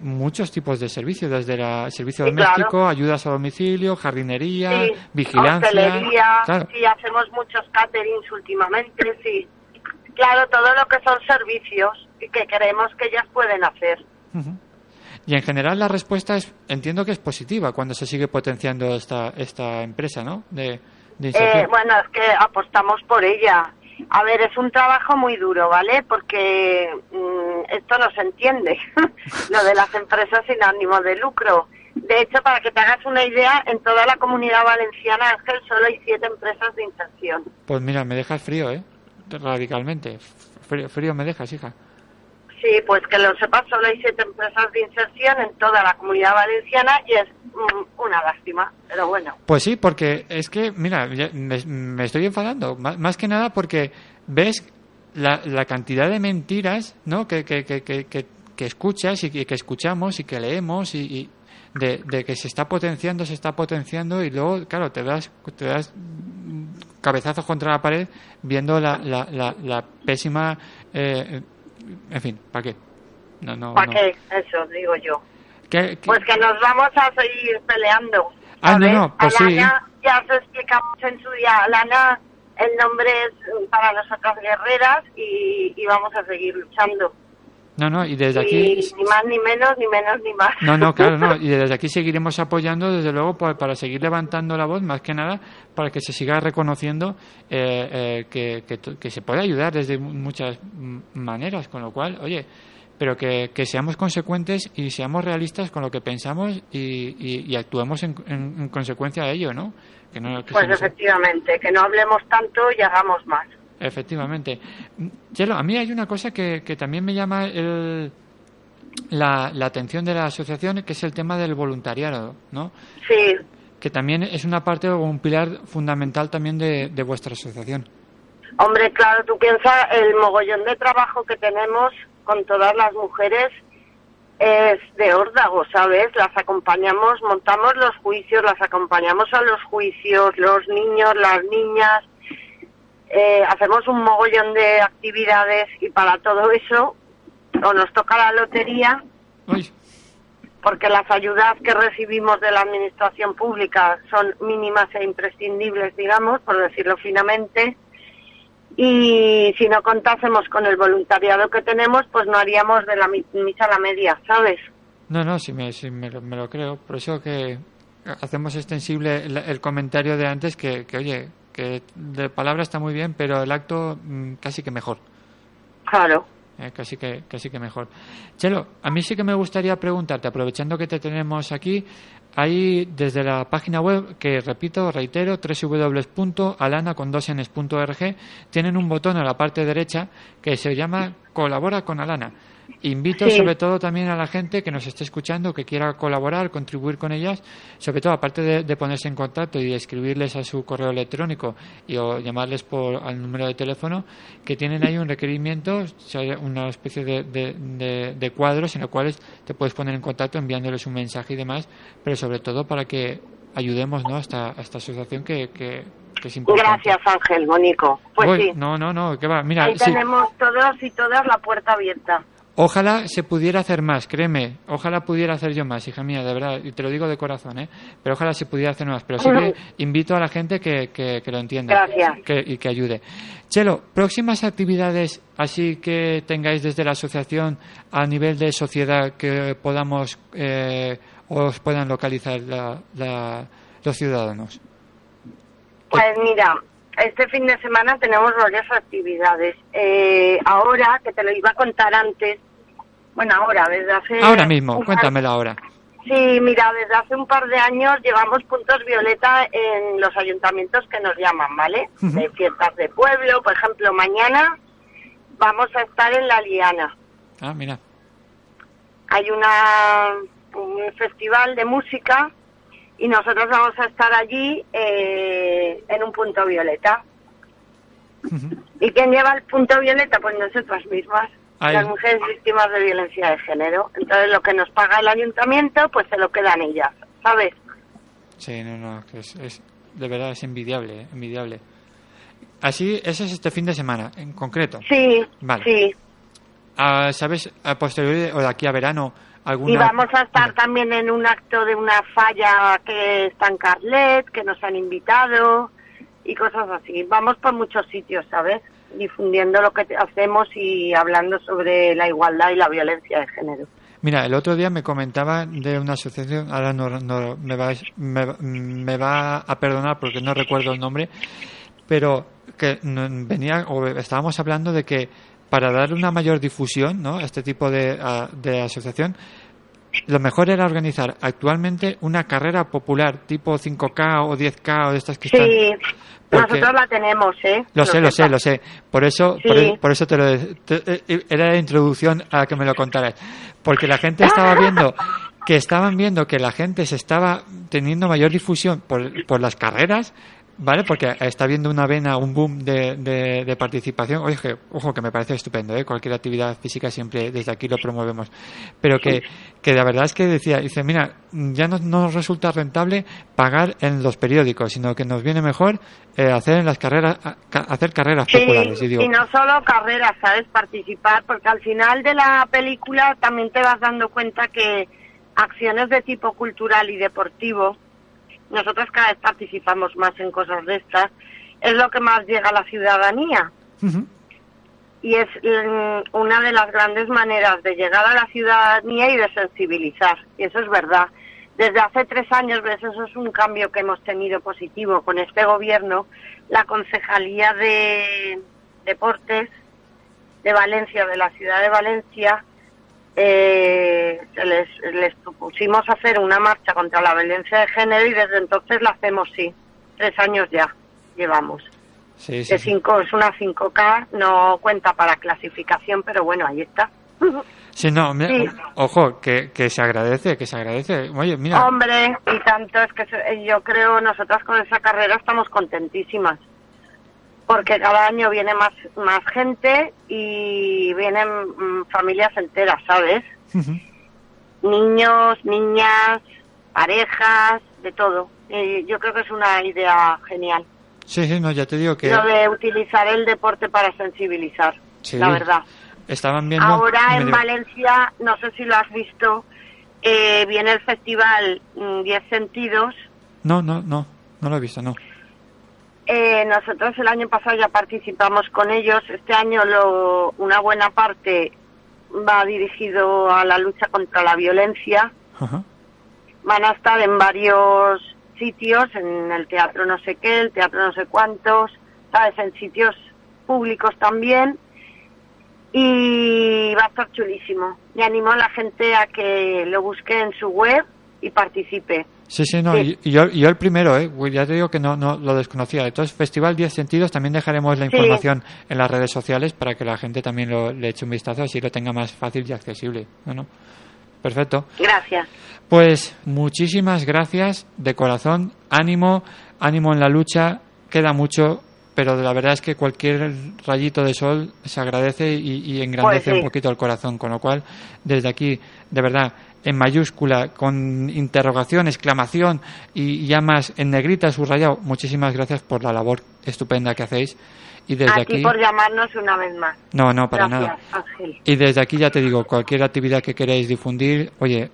muchos tipos de servicios, desde la servicio Sí, doméstico, claro. ayudas a domicilio, jardinería, Sí, vigilancia. hostelería, Claro. sí, hacemos muchos caterings últimamente, sí. Claro, todo lo que son servicios y que creemos que ellas pueden hacer. Y en general la respuesta es, entiendo que es positiva cuando se sigue potenciando esta, esta empresa, ¿no? De. Eh, bueno, es que apostamos por ella. A ver, es un trabajo muy duro, ¿vale? Porque mm, esto no se entiende, lo de las empresas sin ánimo de lucro. De hecho, para que te hagas una idea, en toda la comunidad valenciana, Ángel, solo hay siete empresas de inserción. Pues mira, me dejas frío, ¿eh? Radicalmente. Frío, frío me dejas, hija. Sí, pues que lo sepas, solo hay siete empresas de inserción en toda la comunidad valenciana y es mm, una lástima, pero bueno. Pues sí, porque es que, mira, me, me estoy enfadando, má- más que nada porque ves la, la cantidad de mentiras ¿no? que, que, que, que, que- escuchas y que, escuchamos y que leemos y, y de, que se está potenciando, se está potenciando y luego, claro, te das, te das cabezazos contra la pared viendo la, la, la, la pésima... eh, en fin, ¿para qué? No, no, ¿Para no. qué? Eso digo yo. ¿Qué- qué- Pues que nos vamos a seguir peleando. Ah, no, ¿sabes? no, pues a sí. Ya os explicamos en su día, Lana, el nombre es mm, para nosotras guerreras y, y vamos a seguir luchando. No, no, y desde aquí... Ni más ni menos, ni menos ni más. No, no, claro, no. Y desde aquí seguiremos apoyando, desde luego, pa- para, seguir levantando la voz, más que nada, para que se siga reconociendo eh, eh, que, que, que se puede ayudar desde mu- muchas maneras, con lo cual, oye, pero que, que seamos consecuentes y seamos realistas con lo que pensamos y, y, y actuemos en, en- en consecuencia de ello, ¿no? Que no que Pues efectivamente, que no hablemos tanto y hagamos más. Efectivamente. Chelo, a mí hay una cosa que, que también me llama el- la, la atención de la asociación, que es el tema del voluntariado, ¿no? Sí, Que también es una parte o un pilar fundamental también de, de vuestra asociación. hombre, claro, tú piensas el mogollón de trabajo que tenemos con todas las mujeres es de órdago, ¿sabes? Las acompañamos, montamos los juicios, las acompañamos a los juicios, los niños, las niñas, eh, hacemos un mogollón de actividades y para todo eso o nos toca la lotería Uy, porque las ayudas que recibimos de la administración pública son mínimas e imprescindibles, digamos, por decirlo finamente. Y si no contásemos con el voluntariado que tenemos, pues no haríamos de la mi- misa a la media, ¿sabes? no, no, sí me, sí me, lo, me lo creo. Por eso que hacemos extensible el, el comentario de antes que, que, oye, que de palabra está muy bien, pero el acto mm, casi que mejor. Claro. Eh, casi que casi que mejor. Chelo, a mí sí que me gustaría preguntarte, aprovechando que te tenemos aquí, hay desde la página web, que repito, reitero, www.alana.org, tienen un botón a la parte derecha que se llama Colabora con Alana. Invito Sí. sobre todo también a la gente que nos esté escuchando, que quiera colaborar, contribuir con ellas, sobre todo aparte de, de ponerse en contacto y escribirles a su correo electrónico y o llamarles por al número de teléfono, que tienen ahí un requerimiento, una especie de, de, de- de cuadros en los cuales te puedes poner en contacto enviándoles un mensaje y demás, pero sobre todo para que ayudemos ¿no? a, esta, a esta asociación que, que, que es importante. Gracias, Ángel, Mónico. Pues Uy, sí, No, no, no, que va. Mira, ahí sí. tenemos todos y todas la puerta abierta. Ojalá se pudiera hacer más, créeme. Ojalá pudiera hacer yo más, hija mía, de verdad. Y te lo digo de corazón, ¿eh? Pero ojalá se pudiera hacer más. Pero sí que invito a la gente que, que, que lo entienda. Gracias. Que, y que ayude. Chelo, próximas actividades así que tengáis desde la asociación a nivel de sociedad que podamos eh, os puedan localizar la- la- los ciudadanos. Pues mira, este fin de semana tenemos varias actividades. Eh, ahora, que te lo iba a contar antes, bueno, ahora, desde hace... Ahora mismo, cuéntamela ahora. Sí, mira, desde hace un par de años llevamos puntos violeta en los ayuntamientos que nos llaman, ¿vale? Ujú. De fiestas de pueblo, por ejemplo, mañana vamos a estar en La Liana. Ah, mira. Hay una un festival de música y nosotros vamos a estar allí eh, en un punto violeta. ¿Y quién lleva el punto violeta? Pues nosotras mismas, Ahí. las mujeres víctimas de violencia de género. Entonces lo que nos paga el ayuntamiento, pues se lo quedan ellas, ¿sabes? Sí, no, no, es, es- de verdad es envidiable, eh, envidiable. Así, ese es este fin de semana, en concreto. Sí, Vale. sí. Ah, ¿Sabes, a posteriori o de aquí a verano, alguna... Y vamos a estar también en un acto de una falla que está en Carlet, que nos han invitado y cosas así. Vamos por muchos sitios, ¿sabes? Difundiendo lo que hacemos y hablando sobre la igualdad y la violencia de género. Mira, el otro día me comentaba de una asociación, ahora no, no- me, va, me, me va a perdonar porque no recuerdo el nombre, pero que venía o estábamos hablando de que para dar una mayor difusión ¿no? a este tipo de, a- de asociación lo mejor era organizar actualmente una carrera popular tipo 5K o 10K o de estas que están. Sí, Porque- nosotros la tenemos, ¿eh? Lo sé, lo sé, lo sé. Por eso, Sí. por, e- por eso te lo te- eh, era la introducción a que me lo contaras. Porque la gente estaba viendo que estaban viendo que la gente se estaba teniendo mayor difusión por, por las carreras, ¿vale? Porque está viendo una vena, un boom de, de, de participación. Oye, que- ojo, que me parece estupendo, ¿eh? Cualquier actividad física siempre desde aquí lo promovemos. Pero que, que la verdad es que decía, dice, mira, ya no no nos resulta rentable pagar en los periódicos, sino que nos viene mejor eh, hacer en las carreras, hacer carreras Sí, populares. Y digo, y no solo carreras, ¿sabes? Participar, porque al final de la película también te vas dando cuenta que acciones de tipo cultural y deportivo, nosotros cada vez participamos más en cosas de estas, es lo que más llega a la ciudadanía. Y es mm, una de las grandes maneras de llegar a la ciudadanía y de sensibilizar. Y eso es verdad. Desde hace tres años, ves, eso es un cambio que hemos tenido positivo con este gobierno. La Concejalía de Deportes de Valencia, de la ciudad de Valencia, eh, se les, les propusimos hacer una marcha contra la violencia de género y desde entonces la hacemos, sí. Tres años ya llevamos. Sí, sí, De sí. cinco, es una 5K, no cuenta para clasificación, pero bueno, ahí está. Sí, no, Sí. ojo, que, que se agradece, que se agradece. Oye, mira, Hombre, y tanto es que yo creo nosotras con esa carrera estamos contentísimas. Porque cada año viene más, más gente y vienen mm, familias enteras, ¿sabes? Ujú. Niños, niñas, parejas, de todo. Y yo creo que es una idea genial. sí, sí, no, ya te digo que Lo de utilizar el deporte para sensibilizar, Sí. la verdad. estaban viendo. Ahora en digo, Valencia, no sé si lo has visto, eh, viene el festival mm, Diez Sentidos. No, no, no, no lo he visto, no. Eh, nosotros el año pasado ya participamos con ellos. Este año lo, una buena parte va dirigido a la lucha contra la violencia. Ajá. Van a estar en varios sitios, en el teatro no sé qué, el teatro no sé cuántos, sabes, en sitios públicos también. Y va a estar chulísimo. Y animo a la gente a que lo busque en su web y participe. Sí, sí, no, Sí. Y, y yo, y yo el primero, ¿eh? Ya te digo que no, no lo desconocía. Entonces, Festival 10 Sentidos, también dejaremos la Sí. información en las redes sociales para que la gente también lo, le eche un vistazo, así lo tenga más fácil y accesible. Perfecto. Gracias. Pues muchísimas gracias de corazón, ánimo, ánimo en la lucha, queda mucho, pero la verdad es que cualquier rayito de sol se agradece y, y engrandece Pues sí. un poquito el corazón, con lo cual desde aquí, de verdad, en mayúscula, con interrogación, exclamación y ya más en negrita subrayado, muchísimas gracias por la labor estupenda que hacéis y desde aquí por llamarnos una vez más. no, no, para Gracias, nada. Ángel. Y desde aquí ya te digo, cualquier actividad que queráis difundir, oye,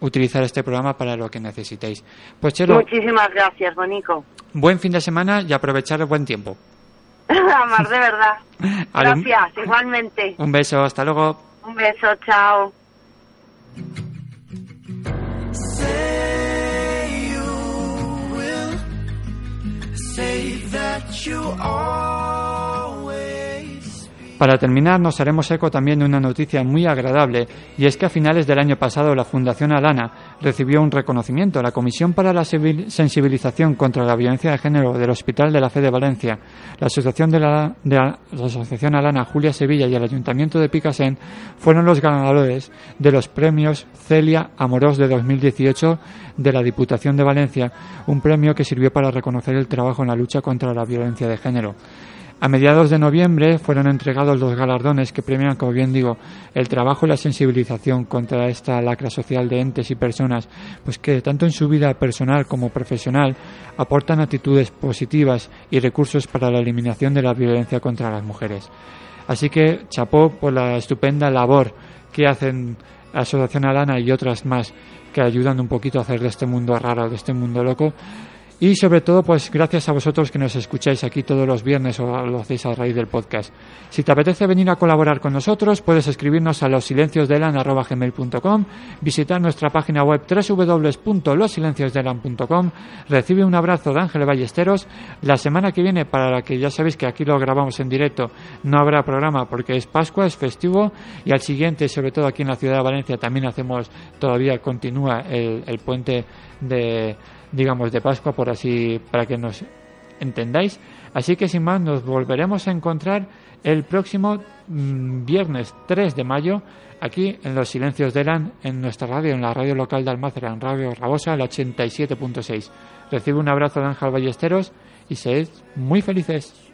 utilizar este programa para lo que necesitéis. Pues Chelo, Muchísimas gracias, Bonico. buen fin de semana y aprovechar el buen tiempo. Más de verdad. Gracias, igualmente. Un beso, hasta luego. Un beso, chao. Say you will. Say that you always Para terminar, nos haremos eco también de una noticia muy agradable, y es que a finales del año pasado la Fundación Alana recibió un reconocimiento. La Comisión para la Sensibilización contra la Violencia de Género del Hospital de la Fe de Valencia, la Asociación, de la Asociación Alana Julia Sevilla y el Ayuntamiento de Picasen fueron los ganadores de los premios Celia Amorós de 2018 de la Diputación de Valencia, un premio que sirvió para reconocer el trabajo en la lucha contra la violencia de género. A mediados de noviembre fueron entregados los galardones que premian, como bien digo, el trabajo y la sensibilización contra esta lacra social de entes y personas, pues que tanto en su vida personal como profesional aportan actitudes positivas y recursos para la eliminación de la violencia contra las mujeres. Así que chapó por la estupenda labor que hacen Asociación Alana y otras más que ayudan un poquito a hacer de este mundo raro, de este mundo loco, Y sobre todo, pues gracias a vosotros que nos escucháis aquí todos los viernes o lo hacéis a raíz del podcast. Si te apetece venir a colaborar con nosotros, puedes escribirnos a losilenciosdelan.com, visitar nuestra página web www.losilenciosdelan.com, recibe un abrazo de Ángel Ballesteros. La semana que viene, para la que ya sabéis que aquí lo grabamos en directo, no habrá programa porque es Pascua, es festivo, y al siguiente, sobre todo aquí en la ciudad de Valencia, también hacemos, todavía continúa el, el puente de digamos, de Pascua, por así, para que nos entendáis. Así que sin más, nos volveremos a encontrar el próximo mm, viernes 3 de mayo aquí en Los Silencios de Lan, en nuestra radio, en la radio local de Almácera, en Radio Rabosa, el 87.6. Recibe un abrazo de Ángel Ballesteros y sed muy felices.